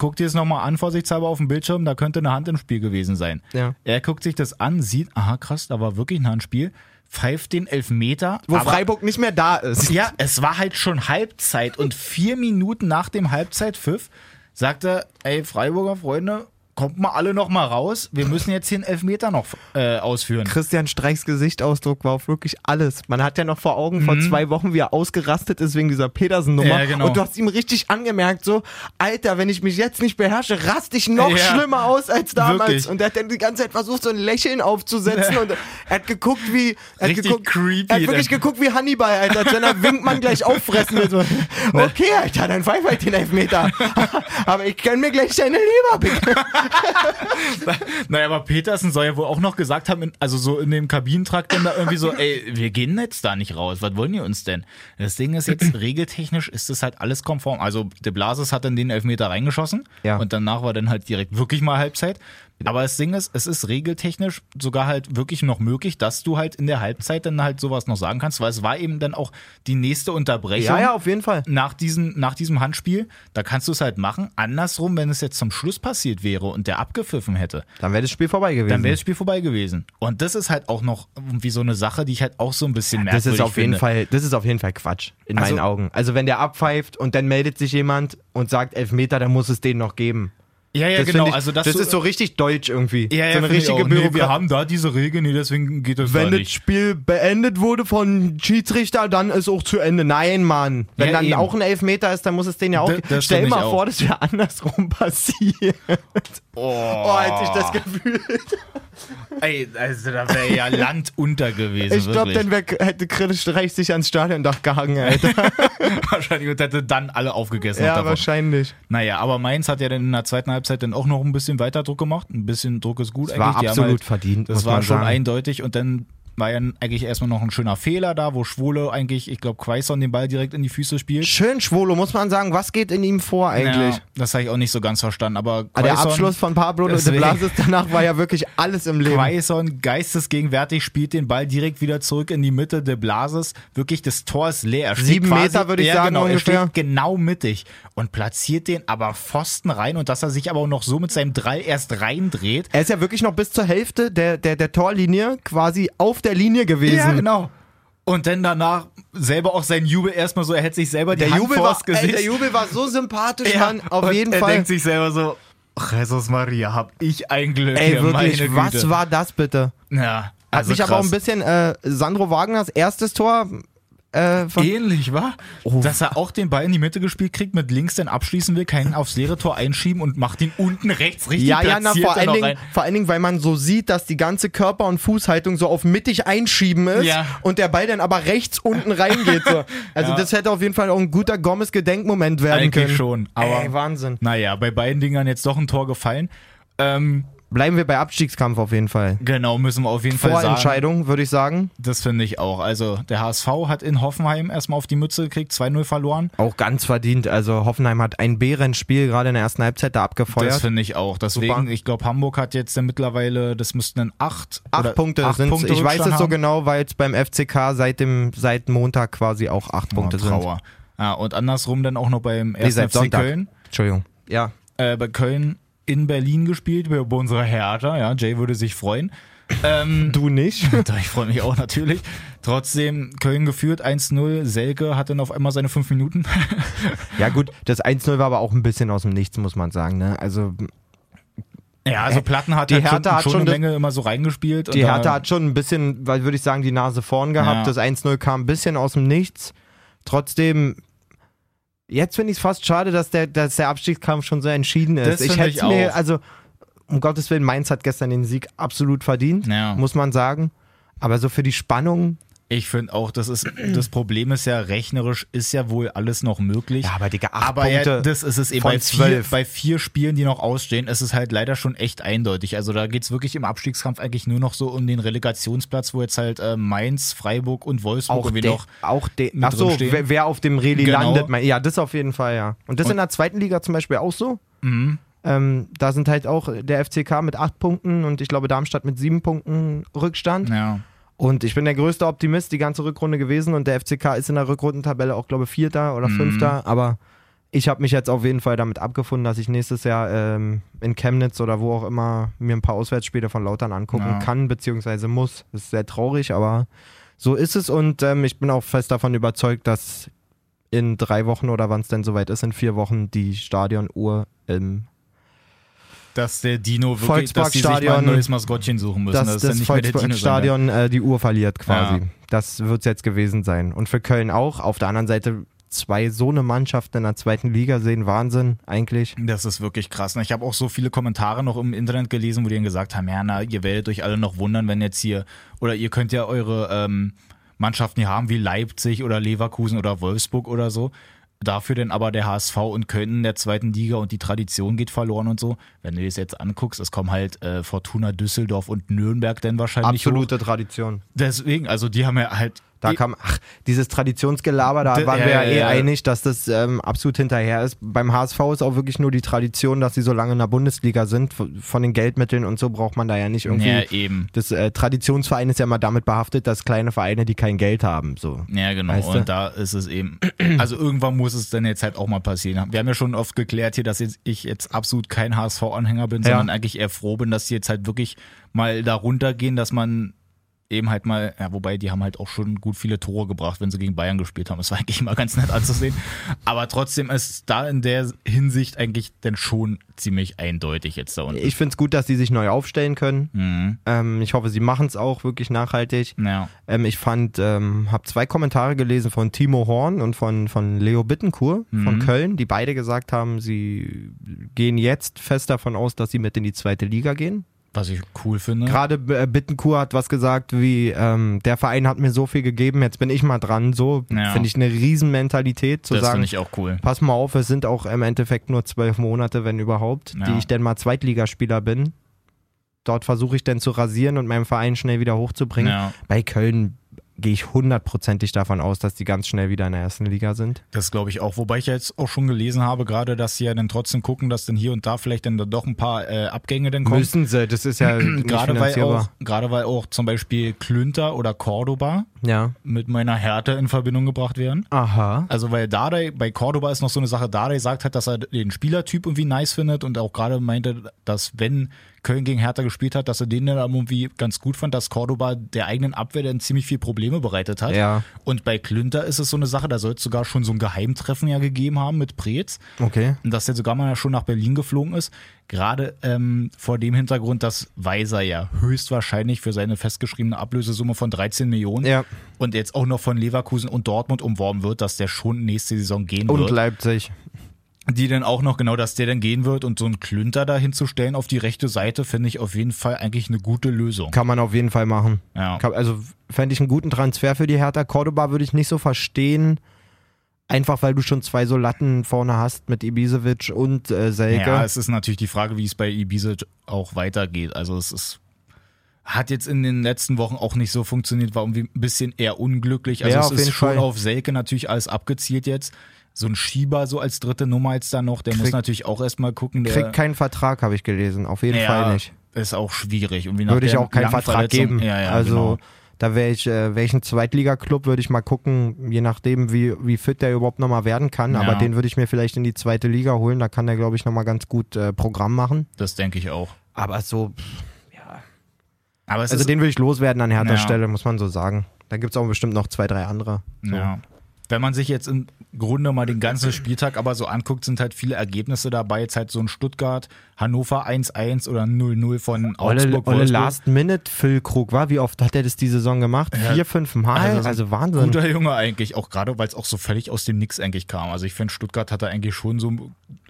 guck dir das nochmal an, vorsichtshalber auf dem Bildschirm, da könnte eine Hand im Spiel gewesen sein. Ja. Er guckt sich das an, sieht, aha krass, da war wirklich ein Handspiel, pfeift den Elfmeter. Wo aber- Freiburg nicht mehr da ist. Ja, es war halt schon Halbzeit und vier Minuten nach dem Halbzeitpfiff sagt er, ey Freiburger Freunde, kommt mal alle noch mal raus, wir müssen jetzt hier einen Elfmeter noch äh, ausführen. Christian Streichs Gesichtsausdruck war auf wirklich alles. Man hat ja noch vor Augen vor zwei Wochen, wie er ausgerastet ist wegen dieser Petersen-Nummer. Mhm. Ja, genau. Und du hast ihm richtig angemerkt, so, Alter, wenn ich mich jetzt nicht beherrsche, raste ich noch Ja. schlimmer aus als damals. Wirklich. Und er hat dann die ganze Zeit versucht, so ein Lächeln aufzusetzen. Und er hat geguckt, wie. Er hat geguckt, creepy, Er hat wirklich dann. geguckt wie Hannibal, Alter. Als wenn er <laughs> Winkmann gleich auffressen will. So, okay, Alter, dann pfeif halt den Elfmeter. <laughs> Aber ich kann mir gleich deine Leber picken. <laughs> Naja, aber Petersen soll ja wohl auch noch gesagt haben, in, also so in dem Kabinentrakt dann da irgendwie so, <laughs> ey, wir gehen jetzt da nicht raus, was wollen die uns denn? Das Ding ist jetzt, <clears throat> regeltechnisch ist das halt alles konform. Also De Blasis hat dann den Elfmeter reingeschossen Ja. und danach war dann halt direkt wirklich mal Halbzeit. Aber das Ding ist, es ist regeltechnisch sogar halt wirklich noch möglich, dass du halt in der Halbzeit dann halt sowas noch sagen kannst, weil es war eben dann auch die nächste Unterbrechung Ja, ja, auf jeden Fall. nach diesem, nach diesem Handspiel, da kannst du es halt machen. Andersrum, wenn es jetzt zum Schluss passiert wäre und der abgepfiffen hätte, Dann wäre das Spiel vorbei gewesen. dann wäre das Spiel vorbei gewesen. Und das ist halt auch noch irgendwie so eine Sache, die ich halt auch so ein bisschen Das merkwürdig ist auf jeden finde. Fall, das ist auf jeden Fall Quatsch in Also- meinen Augen. Also wenn der abpfeift und dann meldet sich jemand und sagt Elfmeter, dann muss es den noch geben. Ja, ja, das genau. Ich, also, das du, ist so richtig deutsch irgendwie. ja, ja, so eine richtige nee, Wir haben da diese Regel, nee, deswegen geht das wenn da das nicht. Spiel beendet wurde von Schiedsrichter, dann ist auch zu Ende. Nein, Mann. Wenn Ja, dann eben. auch ein Elfmeter ist, dann muss es den ja auch. Das- das Stell mal auch. vor, das wäre andersrum <laughs> passiert. Oh, Oh, als ich das gefühlt. ey, also da wäre ja <laughs> Land unter gewesen. Ich glaube, dann wär, hätte Chris Streich sich ans Stadiondach gehangen, Alter. <laughs> wahrscheinlich und hätte dann alle aufgegessen. ja, wahrscheinlich. Naja, aber Mainz hat ja dann in der zweiten Halbzeit dann auch noch ein bisschen weiter Druck gemacht. Ein bisschen Druck ist gut Das war eigentlich. Die haben absolut halt, verdient, Das war schon sagen. eindeutig und dann war ja eigentlich erstmal noch ein schöner Fehler da, wo Schwole eigentlich, ich glaube, Quaison den Ball direkt in die Füße spielt. Schön, Schwolo, muss man sagen. Was geht in ihm vor eigentlich? Ja, das habe ich auch nicht so ganz verstanden, aber Ah, der Quaison- Abschluss von Pablo de Blasis danach war ja wirklich alles im Leben. Quaison geistesgegenwärtig spielt den Ball direkt wieder zurück in die Mitte der Blases. Wirklich, das Tor ist leer. Er Sieben Meter, würde ich ja, sagen, Genau, er steht genau mittig und platziert den aber Pfosten rein und dass er sich aber auch noch so mit seinem Drall erst reindreht. Er ist ja wirklich noch bis zur Hälfte der, der, der Torlinie quasi auf der Linie gewesen. Ja, genau. Und dann danach selber auch sein Jubel erstmal so, er hält sich selber die Der Hand Jubel, vors war, ey, Gesicht. der Jubel war so sympathisch, Ja, Mann. Auf und jeden er Fall. denkt sich selber so, "Ach, Jesus Maria, hab ich ein Glück Ey, hier, wirklich, was war das bitte? Ja, Also mich aber auch krass. ein bisschen äh, Sandro Wagners erstes Tor äh, Ähnlich, wa? Oh. Dass er auch den Ball in die Mitte gespielt kriegt, mit links dann abschließen will, keinen aufs leere Tor einschieben und macht ihn unten rechts richtig Ja, ja, na, vor allen, Dingen, vor allen Dingen, weil man so sieht, dass die ganze Körper- und Fußhaltung so auf mittig einschieben ist Ja. und der Ball dann aber rechts unten reingeht. So. <laughs> Also Ja. das hätte auf jeden Fall auch ein guter Gomez-Gedenkmoment werden Eigentlich können. schon, aber Ey, Wahnsinn. naja, bei beiden Dingern jetzt doch ein Tor gefallen. Ähm, Bleiben wir bei Abstiegskampf auf jeden Fall. genau, müssen wir auf jeden Fall sagen. Vorentscheidung, würde ich sagen. Das finde ich auch. Also der HSV hat in Hoffenheim erstmal auf die Mütze gekriegt, 2-0 verloren. Auch ganz verdient. Also Hoffenheim hat ein Bärenspiel gerade in der ersten Halbzeit da Das abgefeuert. finde ich auch. Deswegen, Super. ich glaube, Hamburg hat jetzt dann mittlerweile, das müssten dann acht, Acht Punkte acht sind Punkte Ich weiß es so genau, weil es beim FCK seit dem seit Montag quasi auch acht Punkte oh, sind. Trauer. Ja, und andersrum dann auch noch beim Nee, 1. seit FC Sonntag. Köln. Entschuldigung. Ja. Äh, bei Köln in Berlin gespielt, bei bei unserer Hertha. Ja, Jay würde sich freuen. Ähm, <laughs> Du nicht? <laughs> Ich freue mich auch natürlich. Trotzdem, Köln geführt 1-0. Selke hat dann auf einmal seine fünf Minuten. <laughs> ja gut, das 1-0 war aber auch ein bisschen aus dem Nichts, muss man sagen. Ne? Also Ja, also Platten hat Die halt Hertha schon, hat schon eine das- Menge immer so reingespielt. die Hertha hat schon ein bisschen, weil würde ich sagen, die Nase vorn gehabt. Ja. Das 1-0 kam ein bisschen aus dem Nichts. Trotzdem, jetzt finde ich es fast schade, dass der, dass der Abstiegskampf schon so entschieden ist. Das ich hätte mir, also um Gottes Willen, Mainz hat gestern den Sieg absolut verdient, Ja. muss man sagen. Aber so für die Spannung, Ich finde auch, das ist das Problem ist ja rechnerisch ist ja wohl alles noch möglich. Ja, aber Digga, acht aber ja, Punkte das ist es eben bei vier, bei vier Spielen, die noch ausstehen, ist es halt leider schon echt eindeutig. Also da geht es wirklich im Abstiegskampf eigentlich nur noch so um den Relegationsplatz, wo jetzt halt äh, Mainz, Freiburg und Wolfsburg auch noch auch der, mit ach so, wer, wer auf dem Reli Genau. landet, ja, das auf jeden Fall, ja. Und das Und- in der zweiten Liga zum Beispiel auch so. Mhm. Ähm, da sind halt auch der FCK mit acht Punkten und ich glaube Darmstadt mit sieben Punkten Rückstand. Ja. Und ich bin der größte Optimist die ganze Rückrunde gewesen und der FCK ist in der Rückrundentabelle auch, glaube ich, Vierter oder Mhm. Fünfter. Aber ich habe mich jetzt auf jeden Fall damit abgefunden, dass ich nächstes Jahr ähm, in Chemnitz oder wo auch immer mir ein paar Auswärtsspiele von Lautern angucken Ja. kann, beziehungsweise muss. Das ist sehr traurig, aber so ist es und ähm, ich bin auch fest davon überzeugt, dass in drei Wochen oder wann es denn soweit ist, in vier Wochen die Stadionuhr im Dass der Dino wirklich, dass die sich mal ein Volksparkstadion- neues Maskottchen suchen müssen. dass das ist dann das sondern Volksstadion äh, die Uhr verliert quasi. Ja. Das wird es jetzt gewesen sein. Und für Köln auch. Auf der anderen Seite zwei so eine Mannschaften in der zweiten Liga sehen. Wahnsinn eigentlich. Das ist wirklich krass. Ich habe auch so viele Kommentare noch im Internet gelesen, wo die dann gesagt haben, ja, na, ihr werdet euch alle noch wundern, wenn jetzt hier, oder ihr könnt ja eure ähm, Mannschaften hier haben, wie Leipzig oder Leverkusen oder Wolfsburg oder so. Dafür denn aber der HSV und Köln in der zweiten Liga und die Tradition geht verloren und so. Wenn du das jetzt anguckst, es kommen halt äh, Fortuna Düsseldorf und Nürnberg dann wahrscheinlich hoch. Absolute Tradition. Deswegen, also die haben ja halt Da kam, ach, dieses Traditionsgelaber, da waren ja, wir ja, eh ja. einig, dass das ähm, absolut hinterher ist. Beim HSV ist auch wirklich nur die Tradition, dass sie so lange in der Bundesliga sind. Von den Geldmitteln und so braucht man da ja nicht irgendwie. ja, eben. Das äh, Traditionsverein ist ja immer damit behaftet, dass kleine Vereine, die kein Geld haben, so. Ja, genau. Weißt du? und da ist es eben. Also irgendwann muss es dann jetzt halt auch mal passieren. Wir haben ja schon oft geklärt hier, dass ich jetzt absolut kein HSV-Anhänger bin, sondern eigentlich eher froh bin, dass sie jetzt halt wirklich mal da runtergehen, dass man eben halt mal, ja, wobei die haben halt auch schon gut viele Tore gebracht, wenn sie gegen Bayern gespielt haben. Das war eigentlich immer ganz nett anzusehen. Aber trotzdem ist da in der Hinsicht eigentlich dann schon ziemlich eindeutig jetzt da unten. Ich finde es gut, dass sie sich neu aufstellen können. Mhm. Ähm, ich hoffe, sie machen es auch wirklich nachhaltig. Ja. Ähm, ich fand, ähm, habe zwei Kommentare gelesen von Timo Horn und von, von Leo Bittencourt von Mhm. Köln, die beide gesagt haben, sie gehen jetzt fest davon aus, dass sie mit in die zweite Liga gehen. Was ich cool finde. Gerade äh, Bittencourt hat was gesagt wie, ähm, der Verein hat mir so viel gegeben, jetzt bin ich mal dran. So Ja. finde ich eine Riesenmentalität zu das sagen, finde ich auch cool. pass mal auf, es sind auch im Endeffekt nur zwölf Monate, wenn überhaupt, Ja. die ich denn mal Zweitligaspieler bin. Dort versuche ich dann zu rasieren und meinen Verein schnell wieder hochzubringen. Ja. Bei Köln gehe ich hundertprozentig davon aus, dass die ganz schnell wieder in der ersten Liga sind. Das glaube ich auch. Wobei ich jetzt auch schon gelesen habe, gerade, dass sie ja dann trotzdem gucken, dass dann hier und da vielleicht dann doch ein paar äh, Abgänge dann kommen. Müssen sie, das ist ja <clears throat> Gerade weil, auch, gerade weil auch zum Beispiel Klünter oder Cordoba Ja. mit meiner Härte in Verbindung gebracht werden. Aha. Also weil Dardai, bei Cordoba ist noch so eine Sache, Dardai sagt halt, dass er den Spielertyp irgendwie nice findet und auch gerade meinte, dass wenn Köln gegen Hertha gespielt hat, dass er den dann irgendwie ganz gut fand, dass Cordoba der eigenen Abwehr dann ziemlich viel Probleme bereitet hat. Ja. Und bei Klünter ist es so eine Sache, da soll es sogar schon so ein Geheimtreffen ja gegeben haben mit Preetz. Okay. Und dass der sogar mal schon nach Berlin geflogen ist. Gerade ähm, vor dem Hintergrund, dass Weiser ja höchstwahrscheinlich für seine festgeschriebene Ablösesumme von 13 Millionen Ja. und jetzt auch noch von Leverkusen und Dortmund umworben wird, dass der schon nächste Saison gehen Und wird. Leipzig. Die dann auch noch genau, dass der dann gehen wird und so einen Klünter da hinzustellen auf die rechte Seite, finde ich auf jeden Fall eigentlich eine gute Lösung. Kann man auf jeden Fall machen. Ja. Also fände ich einen guten Transfer für die Hertha. Cordoba würde ich nicht so verstehen. Einfach weil du schon zwei so Latten vorne hast mit Ibisevic und äh, Selke. Ja, es ist natürlich die Frage, wie es bei Ibiza auch weitergeht. Also es ist hat jetzt in den letzten Wochen auch nicht so funktioniert, war irgendwie ein bisschen eher unglücklich. Also Ja, es ist schon Fall. auf Selke natürlich alles abgezielt jetzt. So ein Schieber so als dritte Nummer jetzt da noch, der muss Krieg- natürlich auch erstmal gucken. Der, Kriegt keinen Vertrag, habe ich gelesen. Auf jeden ja, Fall nicht. Ist auch schwierig. Und Würde ich auch keinen Vertrag geben. Ja, ja, also genau. da wäre ich, äh, welchen Zweitliga-Club würde ich mal gucken, je nachdem, wie, wie fit der überhaupt nochmal werden kann. Ja. Aber den würde ich mir vielleicht in die zweite Liga holen. Da kann der, glaube ich, nochmal ganz gut äh, Programm machen. Das denke ich auch. Aber so, Aber es also ist, den würde ich loswerden an härter Ja. Stelle, muss man so sagen. Da gibt es auch bestimmt noch zwei, drei andere. So. Ja. Wenn man sich jetzt im Grunde mal den ganzen <clears throat> Spieltag aber so anguckt, sind halt viele Ergebnisse dabei. Jetzt halt so ein Stuttgart, Hannover 1-1 oder 0-0 von Olle, Augsburg. Olle Wolfsburg. Last-Minute-Füllkrug, war? Wie oft hat er das die Saison gemacht? Ja. Vier, fünf Mal? Also Also, Wahnsinn. Guter Junge eigentlich, auch gerade weil es auch so völlig aus dem Nix eigentlich kam. Also ich finde, Stuttgart hat da eigentlich schon so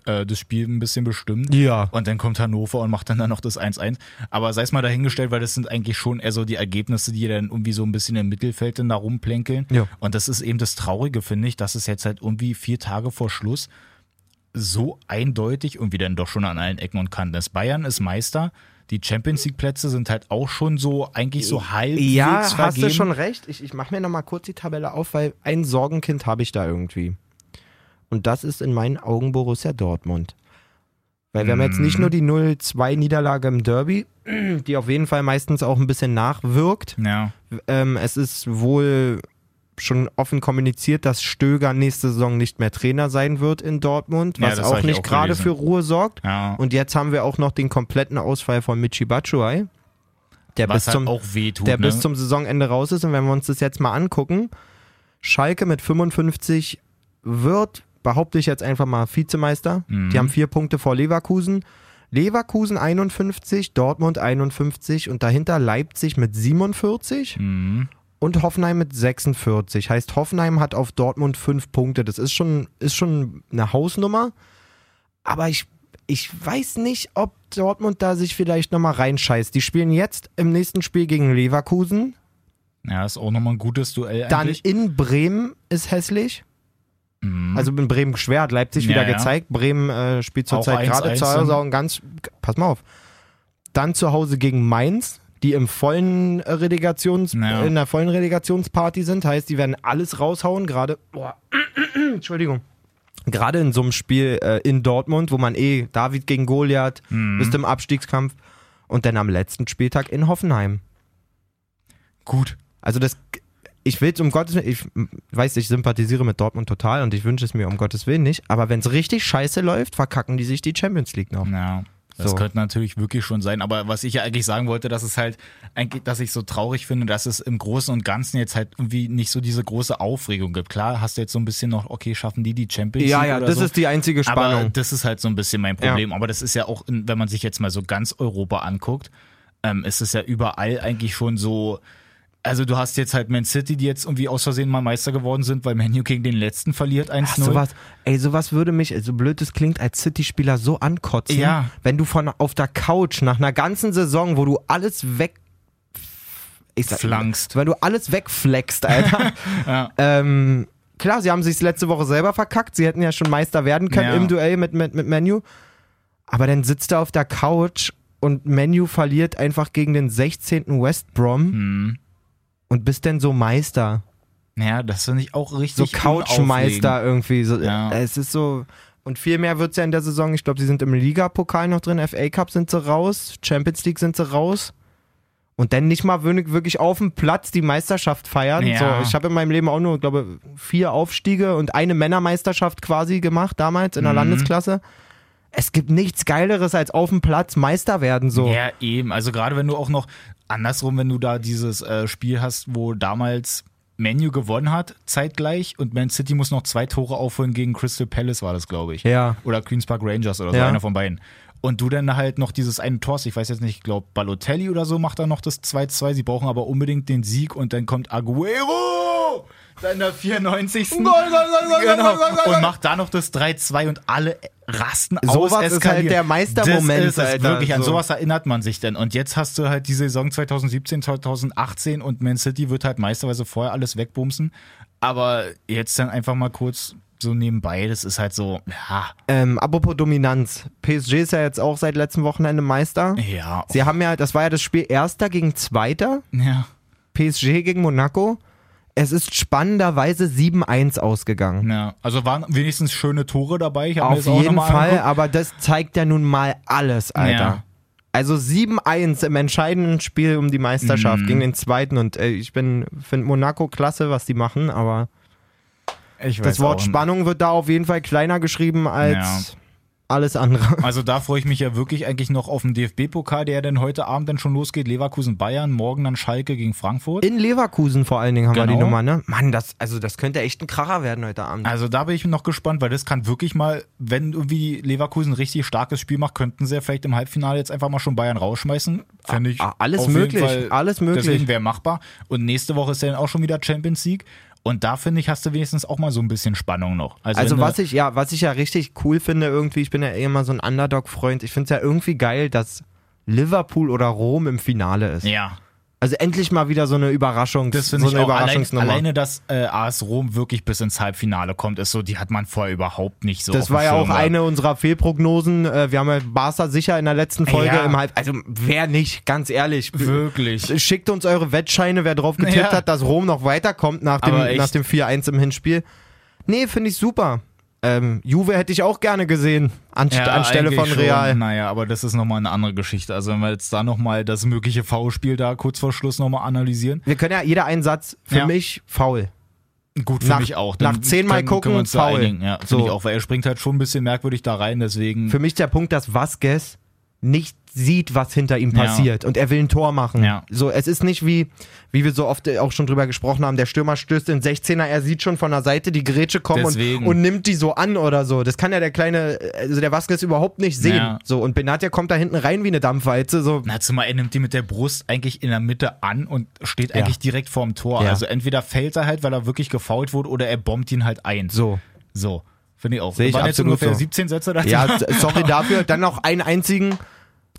äh, das Spiel ein bisschen bestimmt. Ja. Und dann kommt Hannover und macht dann, dann noch das 1-1. Aber sei es mal dahingestellt, weil das sind eigentlich schon eher so die Ergebnisse, die dann irgendwie so ein bisschen im Mittelfeld dann da rumplänkeln. Ja. Und das ist eben das Traurige, finde ich, dass es jetzt halt irgendwie vier Tage vor Schluss so eindeutig irgendwie dann doch schon an allen Ecken und Kanten ist. Bayern ist Meister. Die Champions League Plätze sind halt auch schon so eigentlich so halbwegs Ja, hast vergeben. du schon recht. Ich, ich mache mir nochmal kurz die Tabelle auf, weil ein Sorgenkind habe ich da irgendwie. Und das ist in meinen Augen Borussia Dortmund. Weil wir haben jetzt nicht nur die 0-2-Niederlage im Derby, <clears throat> die auf jeden Fall meistens auch ein bisschen nachwirkt. Ja. Ähm, es ist wohl schon offen kommuniziert, dass Stöger nächste Saison nicht mehr Trainer sein wird in Dortmund, Ja, was hab auch ich nicht gerade für Ruhe sorgt. Ja. Und jetzt haben wir auch noch den kompletten Ausfall von Michi Batshuayi, der Was bis halt zum auch wehtut. der ne? bis zum Saisonende raus ist. Und wenn wir uns das jetzt mal angucken, Schalke mit 55 wird, behaupte ich jetzt einfach mal, Vizemeister. Mhm. Die haben vier Punkte vor Leverkusen. Leverkusen 51, Dortmund 51 und dahinter Leipzig mit 47 Mhm. Und Hoffenheim mit 46. Heißt, Hoffenheim hat auf Dortmund fünf Punkte. Das ist schon, ist schon eine Hausnummer. Aber ich, ich weiß nicht, ob Dortmund da sich vielleicht nochmal reinscheißt. Die spielen jetzt im nächsten Spiel gegen Leverkusen. Ja, ist auch nochmal ein gutes Duell Dann eigentlich. in Bremen ist hässlich. Mhm. Also in Bremen schwer, hat Leipzig Ja, wieder ja. gezeigt. Bremen äh, spielt zurzeit 1-1 gerade zu Hause dann. auch ein ganz. Pass mal auf. Dann zu Hause gegen Mainz, die im vollen äh, Relegations, Ja. in der vollen Relegationsparty sind. Heißt, die werden alles raushauen, gerade. <clears throat> Entschuldigung. Gerade in so einem Spiel äh, in Dortmund, wo man eh David gegen Goliath, Mhm. bist im Abstiegskampf. Und dann am letzten Spieltag in Hoffenheim. Gut. Also das, ich will es um Gottes Willen, ich weiß, ich sympathisiere mit Dortmund total und ich wünsche es mir um Gottes Willen nicht, aber wenn es richtig scheiße läuft, verkacken die sich die Champions League noch. Ja. Das So. könnte natürlich wirklich schon sein, aber was ich ja eigentlich sagen wollte, dass es halt eigentlich, dass ich so traurig finde, dass es im Großen und Ganzen jetzt halt irgendwie nicht so diese große Aufregung gibt. Klar, hast du jetzt so ein bisschen noch, okay, schaffen die die Champions Ja, League ja, oder das so. ist die einzige Aber Spannung. das ist halt so ein bisschen mein Problem. Aber das ist ja auch, wenn man sich jetzt mal so ganz Europa anguckt, ähm, ist es ja überall eigentlich schon so. Also du hast jetzt halt Man City, die jetzt irgendwie aus Versehen mal Meister geworden sind, weil Manu gegen den letzten verliert 1-0. Ach, sowas, ey, sowas würde mich, so blöd es klingt, als City-Spieler so ankotzen, Ja. wenn du von auf der Couch nach einer ganzen Saison, wo du alles weg ich sag, Flankst. wenn du alles wegfleckst, Alter. <laughs> Ja. ähm, klar, sie haben sich letzte Woche selber verkackt, sie hätten ja schon Meister werden können Ja. im Duell mit, mit, mit Menu. Aber dann sitzt er auf der Couch und Menu verliert einfach gegen den 16. West Brom Hm. Und bist dann so Meister. Ja, das finde ich auch So richtig Couchmeister irgendwie. So, Ja. Es ist so. Und viel mehr wird es ja in der Saison. Ich glaube, sie sind im Ligapokal noch drin. FA Cup sind sie raus. Champions League sind sie raus. Und dann nicht mal wirklich wirklich auf dem Platz die Meisterschaft feiern. Ja. So, ich habe in meinem Leben auch nur, glaube vier Aufstiege und eine Männermeisterschaft quasi gemacht damals in der Mhm. Landesklasse. Es gibt nichts Geileres als auf dem Platz Meister werden so. Ja, eben. Also gerade wenn du auch noch andersrum, wenn du da dieses äh, Spiel hast, wo damals Menu gewonnen hat, zeitgleich, und Man City muss noch zwei Tore aufholen gegen Crystal Palace, war das, glaube ich. Ja. Oder Queens Park Rangers oder so, Ja. einer von beiden. Und du dann halt noch dieses eine Tor, ich weiß jetzt nicht, ich glaube Balotelli oder so macht da noch das 2-2. Sie brauchen aber unbedingt den Sieg und dann kommt Aguero! Dann der 94. genau. Und macht da noch das 3-2 und alle rasten aus, Sowas ist halt der Meistermoment, Das ist Alter, wirklich, an so. sowas erinnert man sich denn. Und jetzt hast du halt die Saison 2017, 2018 und Man City wird halt Meister, weil sie vorher alles wegbumsen. Aber jetzt dann einfach mal kurz so nebenbei, das ist halt so, ja, Ähm, apropos Dominanz. PSG ist ja jetzt auch seit letztem Wochenende Meister. ja, Sie haben ja, das war ja das Spiel Erster gegen Zweiter, ja. PSG gegen Monaco. Es ist spannenderweise 7-1 ausgegangen. Ja, also waren wenigstens schöne Tore dabei. Ich Auf jeden Fall, angeguckt. aber das zeigt ja nun mal alles, Alter. Ja. Also 7-1 im entscheidenden Spiel um die Meisterschaft Mhm. gegen den zweiten und äh, ich bin finde Monaco klasse, was die machen, aber das Wort. Spannung wird da auf jeden Fall kleiner geschrieben als. Alles andere. <laughs> Also da freue ich mich ja wirklich eigentlich noch auf den DFB-Pokal, der dann heute Abend dann schon losgeht. Leverkusen Bayern, morgen dann Schalke gegen Frankfurt. In Leverkusen vor allen Dingen haben wir die Genau. Nummer, ne? Mann, das also das könnte echt ein Kracher werden heute Abend. Also da bin ich noch gespannt, weil das kann wirklich mal, wenn irgendwie Leverkusen ein richtig starkes Spiel macht, könnten sie ja vielleicht im Halbfinale jetzt einfach mal schon Bayern rausschmeißen. Fände ich Ah, alles auf jeden möglich, Fall- alles möglich. Deswegen wäre machbar. Und nächste Woche ist ja dann auch schon wieder Champions League. Und da finde ich, hast du wenigstens auch mal so ein bisschen Spannung noch. Also, Also was ich ja, was ich ja richtig cool finde irgendwie, ich bin ja eh immer so ein Underdog-Freund. Ich finde es ja irgendwie geil, dass Liverpool oder Rom im Finale ist. ja, Also endlich mal wieder so eine Überraschung, das so finde eine ich auch. Allein, Überraschungsnummer. alleine, dass äh, AS Rom wirklich bis ins Halbfinale kommt, ist so, die hat man vorher überhaupt nicht so. das war ja auch eine unserer Fehlprognosen. Äh, Wir haben ja Barca sicher in der letzten Folge Ja. im Halb. Also wer nicht, ganz ehrlich. Wirklich. Schickt uns eure Wettscheine, wer drauf getippt Ja. hat, dass Rom noch weiterkommt nach dem, nach dem 4-1 im Hinspiel. Nee, finde ich super. Ähm, Juve hätte ich auch gerne gesehen, anst Ja, anstelle von Real. Schon. Naja, aber das ist nochmal eine andere Geschichte. Also wenn wir jetzt da nochmal das mögliche Foulspiel da kurz vor Schluss nochmal analysieren. Wir können ja jeder einen Satz, für Ja. mich faul. Gut, für Nach- mich auch. nach zehnmal gucken, einigen. Ja, So. ich auch, weil er springt halt schon ein bisschen merkwürdig da rein, deswegen. Für mich der Punkt, dass Vasquez nicht sieht, was hinter ihm Ja. passiert und er will ein Tor machen. Ja. So, es ist nicht wie, wie wir so oft auch schon drüber gesprochen haben, der Stürmer stößt in 16er, er sieht schon von der Seite die Grätsche kommen und, und nimmt die so an oder so. Das kann ja der kleine, also der Vasquez überhaupt nicht sehen. Ja. So, und Benatia kommt da hinten rein wie eine Dampfwalze. So, Na, zumal er nimmt die mit der Brust eigentlich in der Mitte an und steht Ja. eigentlich direkt vorm Tor. Ja. Also entweder fällt er halt, weil er wirklich gefault wurde, oder er bombt ihn halt ein. so. So. Finde ich auch. Sehe ich Waren jetzt absolut ungefähr so. 17 Sätze dazu? Ja, <laughs> sorry dafür. Dann noch einen einzigen.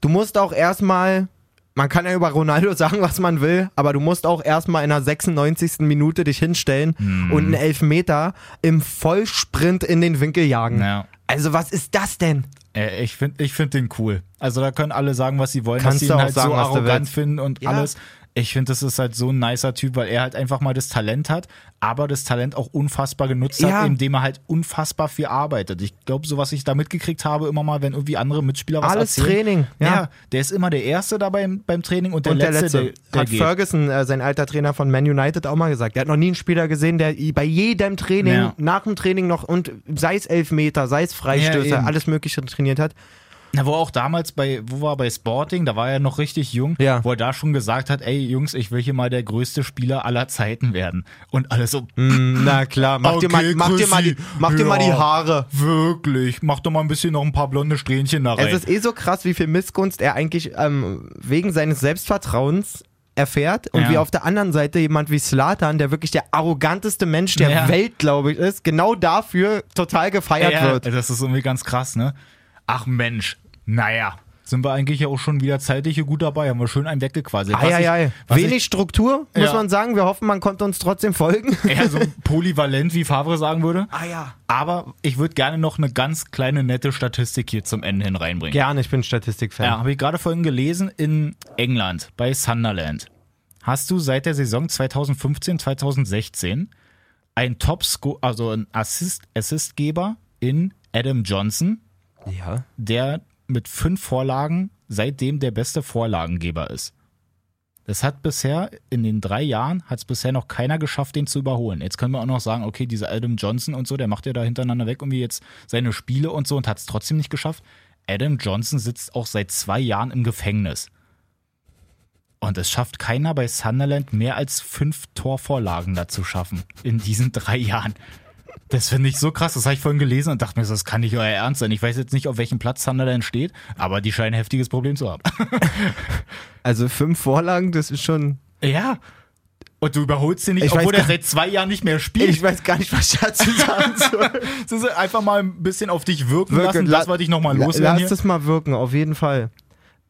Du musst auch erstmal, man kann ja über Ronaldo sagen, was man will, aber du musst auch erstmal in der 96. Minute dich hinstellen Hm. und einen Elfmeter im Vollsprint in den Winkel jagen. Ja. Also was ist das denn? Äh, ich finde ich find den cool. Also da können alle sagen, was sie wollen, Kannst dass sie du ihn auch halt sagen, so arrogant finden und Ja. alles. Ich finde, das ist halt so ein nicer Typ, weil er halt einfach mal das Talent hat, aber das Talent auch unfassbar genutzt Ja. hat, indem er halt unfassbar viel arbeitet. Ich glaube, so was ich da mitgekriegt habe, immer mal, wenn irgendwie andere Mitspieler was Alles erzählen. Training, ja. Ja. der ist immer der Erste da beim, beim Training und der und der Letzte, letzte. der, der Hat geht. Ferguson, äh, sein alter Trainer von Man United, auch mal gesagt. Der hat noch nie einen Spieler gesehen, der bei jedem Training, Ja. nach dem Training noch, und sei es Elfmeter, sei es Freistöße, alles Mögliche trainiert hat. Na, wo er auch damals bei, wo war bei Sporting, da war er noch richtig jung, Ja. wo er da schon gesagt hat, ey Jungs, ich will hier mal der größte Spieler aller Zeiten werden. Und alles so, Mm, Na klar, mach, dir, mal, Okay, mach, dir, mal die, mach dir mal die Ja. Haare. Wirklich, mach doch mal ein bisschen noch ein paar blonde Strähnchen da rein. Es ist eh so krass, wie viel Missgunst er eigentlich ähm, wegen seines Selbstvertrauens erfährt und Ja. wie auf der anderen Seite jemand wie Slatan, der wirklich der arroganteste Mensch der Ja. Welt, glaube ich, ist, genau dafür total gefeiert ja, wird. Das ist irgendwie ganz krass, ne? Ach Mensch, naja. Sind wir eigentlich ja auch schon wieder zeitlich hier gut dabei, haben wir schön einen weggequasselt. Was Eieiei. ich- Wenig Struktur, muss Ja. man sagen. Wir hoffen, man konnte uns trotzdem folgen. <laughs> Ich, eher so polyvalent, wie Favre sagen würde. Ah ja. Aber ich würde gerne noch eine ganz kleine nette Statistik hier zum Ende hin reinbringen. Gerne, ich bin Statistikfan. Ja, habe ich gerade vorhin gelesen, in England bei Sunderland hast du seit der Saison 2015, 2016 einen Top also einen Assist Assistgeber in Adam Johnson, ja. der mit fünf Vorlagen seitdem der beste Vorlagengeber ist. Es hat bisher, in den drei Jahren, hat es bisher noch keiner geschafft, den zu überholen. Jetzt können wir auch noch sagen, okay, dieser Adam Johnson und so, der macht ja da hintereinander weg irgendwie jetzt seine Spiele und so und hat es trotzdem nicht geschafft. Adam Johnson sitzt auch seit zwei Jahren im Gefängnis. Und es schafft keiner bei Sunderland mehr als fünf Torvorlagen dazu schaffen in diesen drei Jahren. Das finde ich so krass. Das habe ich vorhin gelesen und dachte mir, das kann nicht euer Ernst sein. Ich weiß jetzt nicht, auf welchem Platz Sunderland steht, aber die scheinen ein heftiges Problem zu haben. <laughs> Also fünf Vorlagen, das ist schon. ja. Und du überholst den nicht, Ich obwohl er seit zwei Jahren nicht mehr spielt. Ich weiß gar nicht, was ich dazu <laughs> sagen soll. Das einfach mal ein bisschen auf dich wirken, Wirken, lassen. la- Das wollte ich nochmal loswerden. Lasst Hier. es mal wirken, auf jeden Fall.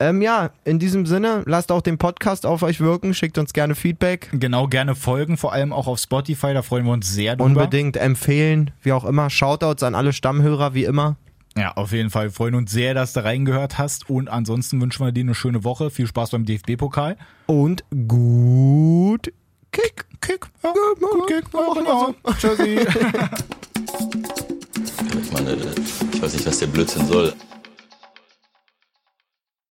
Ähm, ja, in diesem Sinne, lasst auch den Podcast auf euch wirken, schickt uns gerne Feedback. Genau, gerne folgen, vor allem auch auf Spotify, da freuen wir uns sehr drüber. Unbedingt empfehlen, wie auch immer. Shoutouts an alle Stammhörer, wie immer. Ja, auf jeden Fall. Wir freuen uns sehr, dass du reingehört hast. Und ansonsten wünschen wir dir eine schöne Woche. Viel Spaß beim DFB-Pokal. Und gut Kick. Kick. Ja, gut Kick. Ja, genau. Tschüssi. Ich <laughs> meine, ich weiß nicht, was der Blödsinn soll.